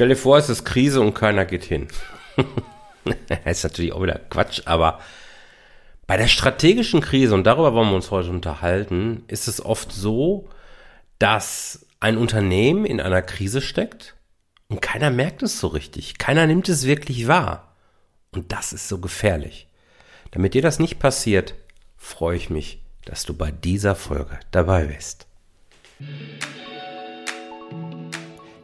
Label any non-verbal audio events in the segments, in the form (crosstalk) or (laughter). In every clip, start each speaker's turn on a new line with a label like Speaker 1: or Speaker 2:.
Speaker 1: Stell dir vor, es ist Krise und keiner geht hin. das (laughs) ist natürlich auch wieder Quatsch, aber bei der strategischen Krise, und darüber wollen wir uns heute unterhalten, ist es oft so, dass ein Unternehmen in einer Krise steckt und keiner merkt es so richtig. Keiner nimmt es wirklich wahr. Und das ist so gefährlich. Damit dir das nicht passiert, freue ich mich, dass du bei dieser Folge dabei bist.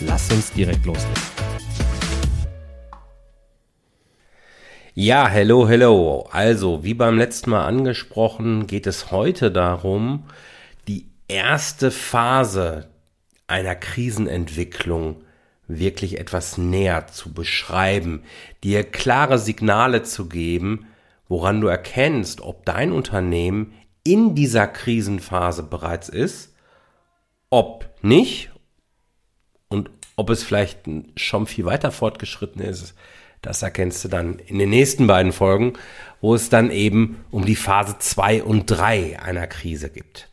Speaker 2: Lass uns direkt loslegen.
Speaker 1: Ja, hello, hello. Also, wie beim letzten Mal angesprochen, geht es heute darum, die erste Phase einer Krisenentwicklung wirklich etwas näher zu beschreiben, dir klare Signale zu geben, woran du erkennst, ob dein Unternehmen in dieser Krisenphase bereits ist, ob nicht ob es vielleicht schon viel weiter fortgeschritten ist, das erkennst du dann in den nächsten beiden Folgen, wo es dann eben um die Phase 2 und 3 einer Krise gibt.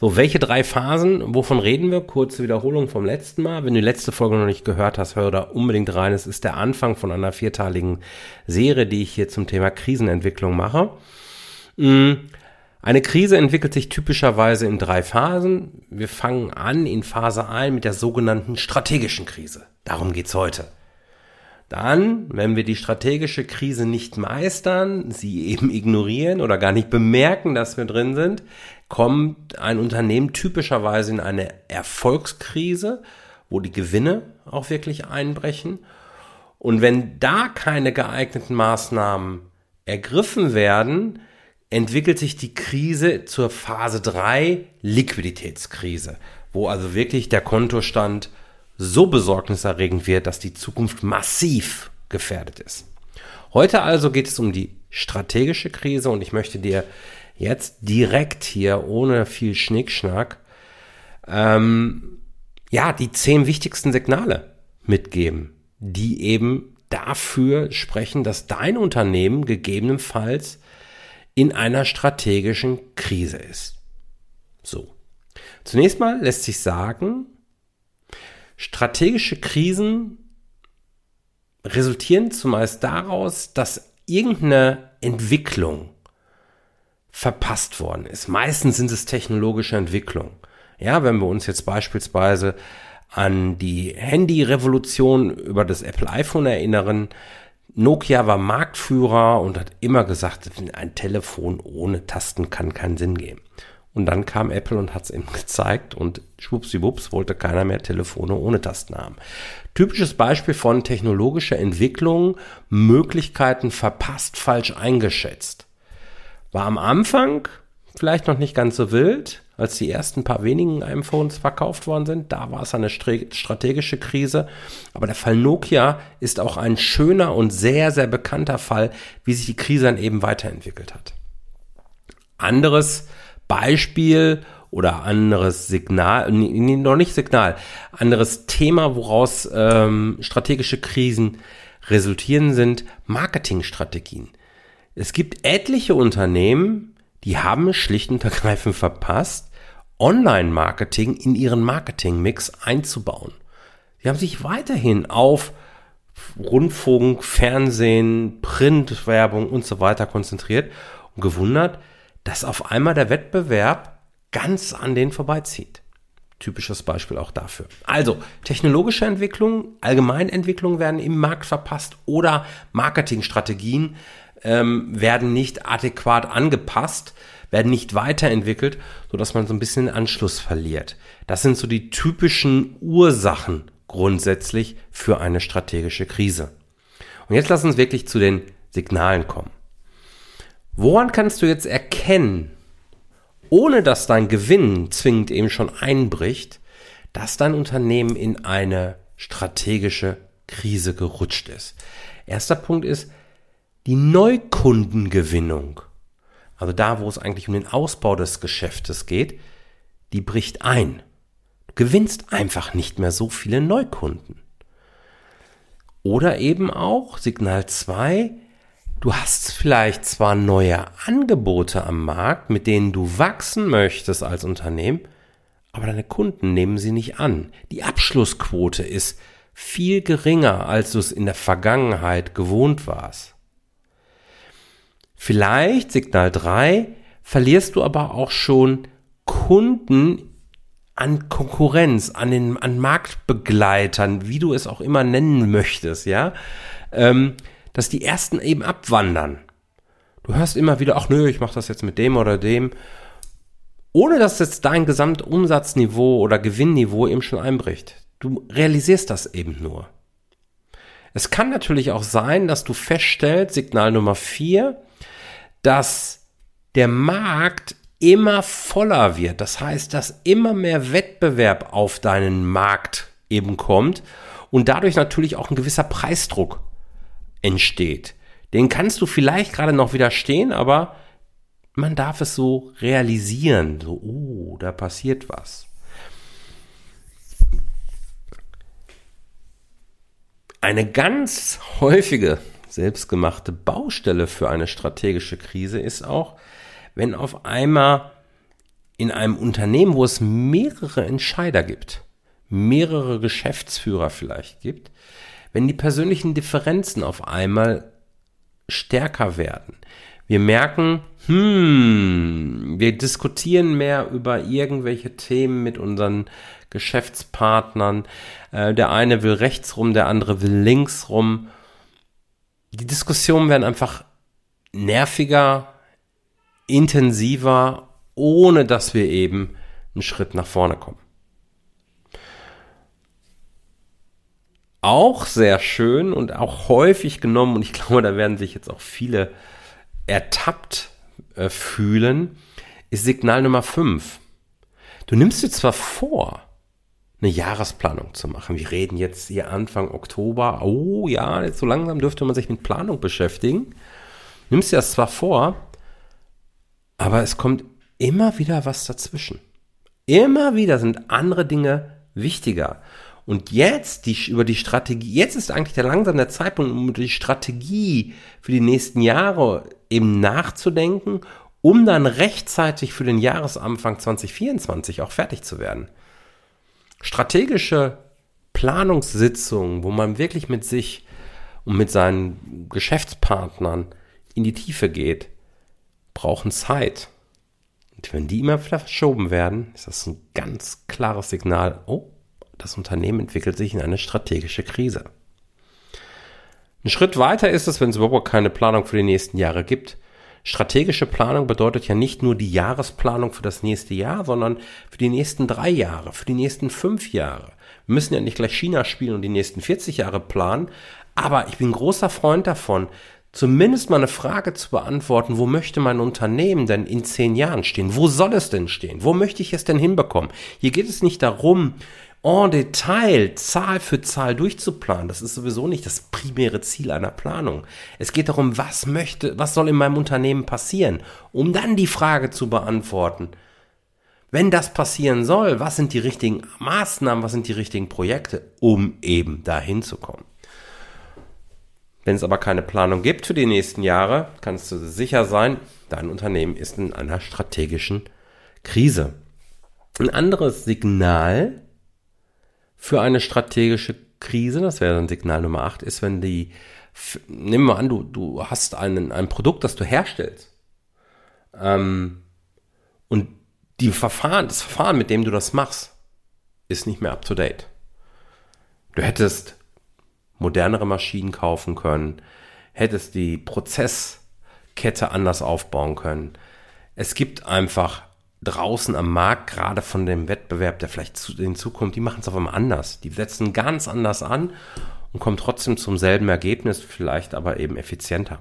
Speaker 1: So, welche drei Phasen, wovon reden wir? Kurze Wiederholung vom letzten Mal. Wenn du die letzte Folge noch nicht gehört hast, hör da unbedingt rein. Es ist der Anfang von einer vierteiligen Serie, die ich hier zum Thema Krisenentwicklung mache. Mm, eine Krise entwickelt sich typischerweise in drei Phasen. Wir fangen an in Phase 1 mit der sogenannten strategischen Krise. Darum geht's heute. Dann, wenn wir die strategische Krise nicht meistern, sie eben ignorieren oder gar nicht bemerken, dass wir drin sind, kommt ein Unternehmen typischerweise in eine Erfolgskrise, wo die Gewinne auch wirklich einbrechen. Und wenn da keine geeigneten Maßnahmen ergriffen werden, entwickelt sich die Krise zur Phase 3 Liquiditätskrise, wo also wirklich der Kontostand so besorgniserregend wird, dass die Zukunft massiv gefährdet ist. Heute also geht es um die strategische Krise und ich möchte dir jetzt direkt hier ohne viel Schnickschnack ähm, ja die zehn wichtigsten Signale mitgeben, die eben dafür sprechen, dass dein Unternehmen gegebenenfalls in einer strategischen Krise ist. So. Zunächst mal lässt sich sagen, strategische Krisen resultieren zumeist daraus, dass irgendeine Entwicklung verpasst worden ist. Meistens sind es technologische Entwicklungen. Ja, wenn wir uns jetzt beispielsweise an die Handy-Revolution über das Apple iPhone erinnern, Nokia war Marktführer und hat immer gesagt, ein Telefon ohne Tasten kann keinen Sinn geben. Und dann kam Apple und hat es ihm gezeigt und schwuppsiwupps wollte keiner mehr Telefone ohne Tasten haben. Typisches Beispiel von technologischer Entwicklung, Möglichkeiten verpasst, falsch eingeschätzt. War am Anfang vielleicht noch nicht ganz so wild, als die ersten paar wenigen iPhones verkauft worden sind. Da war es eine strategische Krise. Aber der Fall Nokia ist auch ein schöner und sehr, sehr bekannter Fall, wie sich die Krise dann eben weiterentwickelt hat. Anderes Beispiel oder anderes Signal, nee, noch nicht Signal, anderes Thema, woraus ähm, strategische Krisen resultieren, sind Marketingstrategien. Es gibt etliche Unternehmen, die haben es schlicht und ergreifend verpasst, Online-Marketing in ihren Marketing-Mix einzubauen. Sie haben sich weiterhin auf Rundfunk, Fernsehen, Printwerbung und so weiter konzentriert und gewundert, dass auf einmal der Wettbewerb ganz an denen vorbeizieht. Typisches Beispiel auch dafür. Also, technologische Entwicklung, Allgemeinentwicklung werden im Markt verpasst oder Marketingstrategien ähm, werden nicht adäquat angepasst, werden nicht weiterentwickelt, sodass man so ein bisschen den Anschluss verliert. Das sind so die typischen Ursachen grundsätzlich für eine strategische Krise. Und jetzt lass uns wirklich zu den Signalen kommen. Woran kannst du jetzt erkennen, ohne dass dein Gewinn zwingend eben schon einbricht, dass dein Unternehmen in eine strategische Krise gerutscht ist. Erster Punkt ist die Neukundengewinnung. Also da, wo es eigentlich um den Ausbau des Geschäftes geht, die bricht ein. Du gewinnst einfach nicht mehr so viele Neukunden. Oder eben auch Signal 2, du hast vielleicht zwar neue Angebote am Markt, mit denen du wachsen möchtest als Unternehmen, aber deine Kunden nehmen sie nicht an. Die Abschlussquote ist viel geringer, als du es in der Vergangenheit gewohnt warst. Vielleicht, Signal 3, verlierst du aber auch schon Kunden an Konkurrenz, an den, an Marktbegleitern, wie du es auch immer nennen möchtest, ja, ähm, dass die ersten eben abwandern. Du hörst immer wieder, ach nö, ich mache das jetzt mit dem oder dem, ohne dass jetzt dein Gesamtumsatzniveau oder Gewinnniveau eben schon einbricht. Du realisierst das eben nur. Es kann natürlich auch sein, dass du feststellst, Signal Nummer vier, dass der Markt immer voller wird. Das heißt, dass immer mehr Wettbewerb auf deinen Markt eben kommt und dadurch natürlich auch ein gewisser Preisdruck entsteht. Den kannst du vielleicht gerade noch widerstehen, aber man darf es so realisieren. So, oh, da passiert was. Eine ganz häufige selbstgemachte Baustelle für eine strategische Krise ist auch, wenn auf einmal in einem Unternehmen, wo es mehrere Entscheider gibt, mehrere Geschäftsführer vielleicht gibt, wenn die persönlichen Differenzen auf einmal stärker werden. Wir merken, hm, wir diskutieren mehr über irgendwelche Themen mit unseren Geschäftspartnern. Äh, der eine will rechts rum, der andere will links rum. Die Diskussionen werden einfach nerviger, intensiver, ohne dass wir eben einen Schritt nach vorne kommen. Auch sehr schön und auch häufig genommen, und ich (laughs) glaube, da werden sich jetzt auch viele ertappt äh, fühlen, ist Signal Nummer 5. Du nimmst dir zwar vor, eine Jahresplanung zu machen. Wir reden jetzt hier Anfang Oktober. Oh ja, jetzt so langsam dürfte man sich mit Planung beschäftigen. Nimmst dir das zwar vor, aber es kommt immer wieder was dazwischen. Immer wieder sind andere Dinge wichtiger. Und jetzt die, über die Strategie, jetzt ist eigentlich der langsam der Zeitpunkt, um die Strategie für die nächsten Jahre eben nachzudenken, um dann rechtzeitig für den Jahresanfang 2024 auch fertig zu werden. Strategische Planungssitzungen, wo man wirklich mit sich und mit seinen Geschäftspartnern in die Tiefe geht, brauchen Zeit. Und wenn die immer wieder verschoben werden, ist das ein ganz klares Signal, oh, das Unternehmen entwickelt sich in eine strategische Krise. Ein Schritt weiter ist es, wenn es überhaupt keine Planung für die nächsten Jahre gibt. Strategische Planung bedeutet ja nicht nur die Jahresplanung für das nächste Jahr, sondern für die nächsten drei Jahre, für die nächsten fünf Jahre. Wir müssen ja nicht gleich China spielen und die nächsten 40 Jahre planen, aber ich bin großer Freund davon, zumindest mal eine Frage zu beantworten, wo möchte mein Unternehmen denn in zehn Jahren stehen? Wo soll es denn stehen? Wo möchte ich es denn hinbekommen? Hier geht es nicht darum, en Detail, Zahl für Zahl durchzuplanen. Das ist sowieso nicht das primäre Ziel einer Planung. Es geht darum, was möchte, was soll in meinem Unternehmen passieren, um dann die Frage zu beantworten. Wenn das passieren soll, was sind die richtigen Maßnahmen, was sind die richtigen Projekte, um eben dahin zu kommen? Wenn es aber keine Planung gibt für die nächsten Jahre, kannst du sicher sein, dein Unternehmen ist in einer strategischen Krise. Ein anderes Signal für eine strategische Krise, das wäre dann Signal Nummer 8, ist, wenn die, nehmen wir an, du, du hast einen, ein Produkt, das du herstellst. Ähm, und die Verfahren, das Verfahren, mit dem du das machst, ist nicht mehr up to date. Du hättest modernere Maschinen kaufen können, hättest die Prozesskette anders aufbauen können. Es gibt einfach draußen am Markt, gerade von dem Wettbewerb, der vielleicht hinzukommt, die machen es auf einmal anders. Die setzen ganz anders an und kommen trotzdem zum selben Ergebnis, vielleicht aber eben effizienter.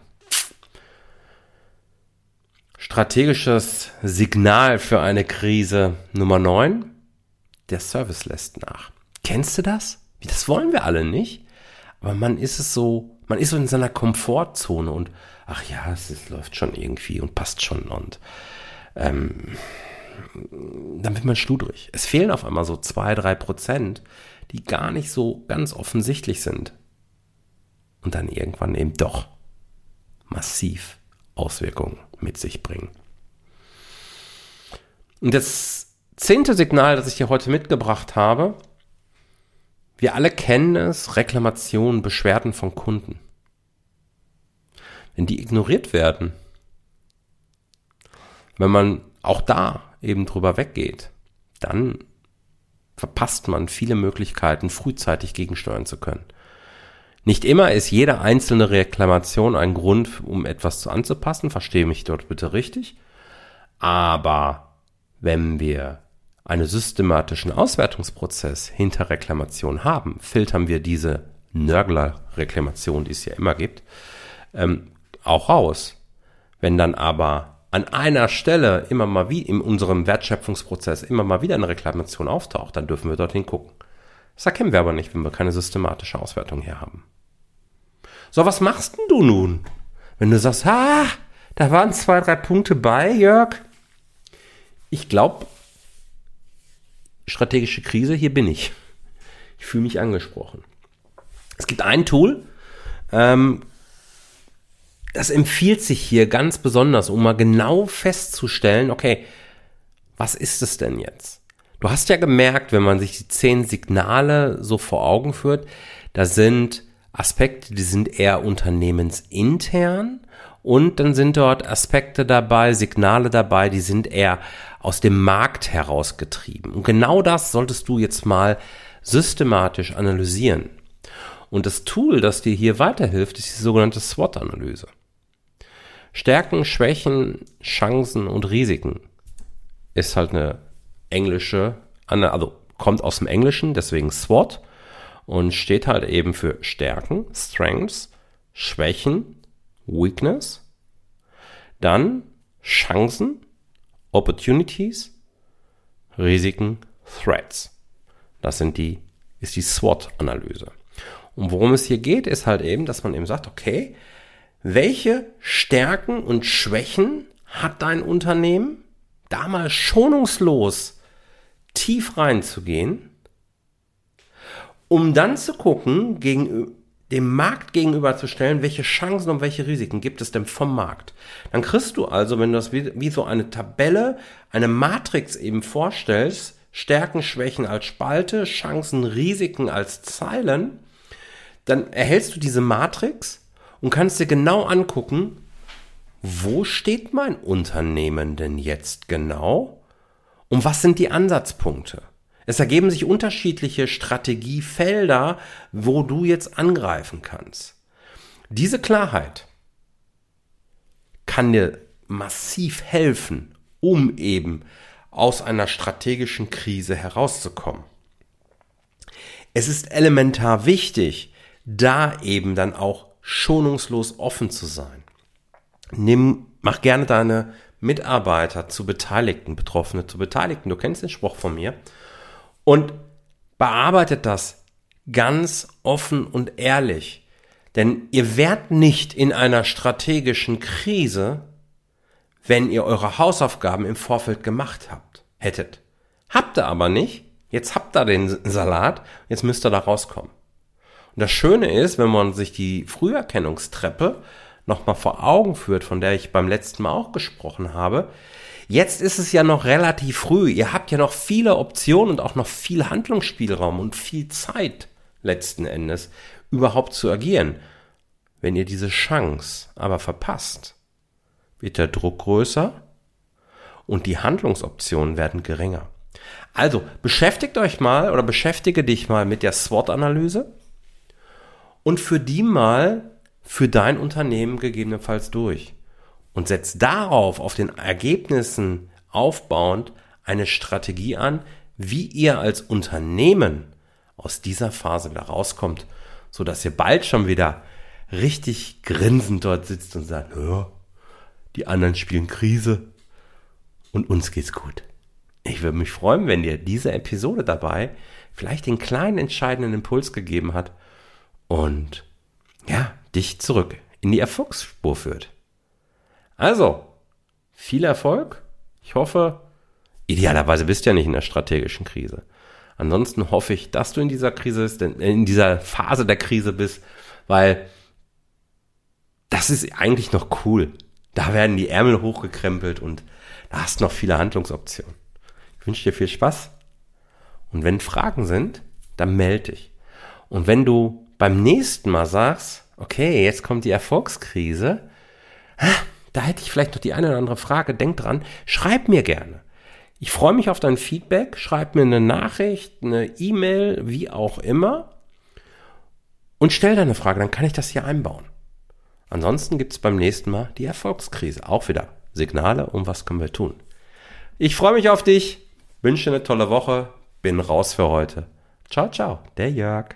Speaker 1: Strategisches Signal für eine Krise Nummer 9. Der Service lässt nach. Kennst du das? Das wollen wir alle nicht. Aber man ist es so, man ist so in seiner Komfortzone und ach ja, es, es läuft schon irgendwie und passt schon und ähm, dann wird man schludrig. Es fehlen auf einmal so zwei, drei Prozent, die gar nicht so ganz offensichtlich sind. Und dann irgendwann eben doch massiv Auswirkungen mit sich bringen. Und das zehnte Signal, das ich hier heute mitgebracht habe, wir alle kennen es, Reklamationen, Beschwerden von Kunden. Wenn die ignoriert werden, wenn man auch da eben drüber weggeht, dann verpasst man viele Möglichkeiten, frühzeitig gegensteuern zu können. Nicht immer ist jede einzelne Reklamation ein Grund, um etwas zu anzupassen, verstehe mich dort bitte richtig. Aber wenn wir einen systematischen Auswertungsprozess hinter Reklamation haben, filtern wir diese Nörgler-Reklamation, die es ja immer gibt, ähm, auch raus. Wenn dann aber an einer Stelle immer mal wie in unserem Wertschöpfungsprozess immer mal wieder eine Reklamation auftaucht, dann dürfen wir dorthin gucken. Das erkennen wir aber nicht, wenn wir keine systematische Auswertung hier haben. So, was machst denn du nun? Wenn du sagst, ah, da waren zwei, drei Punkte bei, Jörg. Ich glaube, strategische Krise, hier bin ich. Ich fühle mich angesprochen. Es gibt ein Tool, ähm, das empfiehlt sich hier ganz besonders, um mal genau festzustellen, okay, was ist es denn jetzt? Du hast ja gemerkt, wenn man sich die zehn Signale so vor Augen führt, da sind Aspekte, die sind eher unternehmensintern und dann sind dort Aspekte dabei, Signale dabei, die sind eher aus dem Markt herausgetrieben. Und genau das solltest du jetzt mal systematisch analysieren. Und das Tool, das dir hier weiterhilft, ist die sogenannte SWOT-Analyse. Stärken, Schwächen, Chancen und Risiken ist halt eine englische, also kommt aus dem Englischen, deswegen SWOT und steht halt eben für Stärken, Strengths, Schwächen, Weakness, dann Chancen, Opportunities, Risiken, Threats. Das sind die, ist die SWOT-Analyse. Und worum es hier geht, ist halt eben, dass man eben sagt, okay, welche Stärken und Schwächen hat dein Unternehmen? Da mal schonungslos tief reinzugehen, um dann zu gucken, gegen, dem Markt gegenüberzustellen, welche Chancen und welche Risiken gibt es denn vom Markt. Dann kriegst du also, wenn du das wie, wie so eine Tabelle, eine Matrix eben vorstellst, Stärken, Schwächen als Spalte, Chancen, Risiken als Zeilen, dann erhältst du diese Matrix und kannst dir genau angucken, wo steht mein Unternehmen denn jetzt genau und was sind die Ansatzpunkte. Es ergeben sich unterschiedliche Strategiefelder, wo du jetzt angreifen kannst. Diese Klarheit kann dir massiv helfen, um eben aus einer strategischen Krise herauszukommen. Es ist elementar wichtig, da eben dann auch schonungslos offen zu sein. Nimm, mach gerne deine Mitarbeiter zu Beteiligten, Betroffene zu Beteiligten. Du kennst den Spruch von mir. Und bearbeitet das ganz offen und ehrlich. Denn ihr werdet nicht in einer strategischen Krise, wenn ihr eure Hausaufgaben im Vorfeld gemacht habt, hättet. Habt ihr aber nicht. Jetzt habt ihr den Salat. Jetzt müsst ihr da rauskommen. Und das Schöne ist, wenn man sich die Früherkennungstreppe nochmal vor Augen führt, von der ich beim letzten Mal auch gesprochen habe, Jetzt ist es ja noch relativ früh. Ihr habt ja noch viele Optionen und auch noch viel Handlungsspielraum und viel Zeit letzten Endes überhaupt zu agieren. Wenn ihr diese Chance aber verpasst, wird der Druck größer und die Handlungsoptionen werden geringer. Also beschäftigt euch mal oder beschäftige dich mal mit der SWOT-Analyse und für die mal für dein Unternehmen gegebenenfalls durch und setzt darauf, auf den Ergebnissen aufbauend, eine Strategie an, wie ihr als Unternehmen aus dieser Phase wieder rauskommt, so dass ihr bald schon wieder richtig grinsend dort sitzt und sagt, ja, die anderen spielen Krise und uns geht's gut. Ich würde mich freuen, wenn dir diese Episode dabei vielleicht den kleinen entscheidenden Impuls gegeben hat und ja, dich zurück in die Erfolgsspur führt. Also, viel Erfolg. Ich hoffe, idealerweise bist du ja nicht in der strategischen Krise. Ansonsten hoffe ich, dass du in dieser Krise bist, in dieser Phase der Krise bist, weil das ist eigentlich noch cool. Da werden die Ärmel hochgekrempelt und da hast du noch viele Handlungsoptionen. Ich wünsche dir viel Spaß. Und wenn Fragen sind, dann melde dich. Und wenn du beim nächsten Mal sagst, okay, jetzt kommt die Erfolgskrise, da hätte ich vielleicht noch die eine oder andere Frage, denk dran, schreib mir gerne. Ich freue mich auf dein Feedback, schreib mir eine Nachricht, eine E-Mail, wie auch immer und stell deine Frage, dann kann ich das hier einbauen. Ansonsten gibt es beim nächsten Mal die Erfolgskrise. Auch wieder Signale und was können wir tun. Ich freue mich auf dich, wünsche eine tolle Woche, bin raus für heute. Ciao, ciao, der Jörg.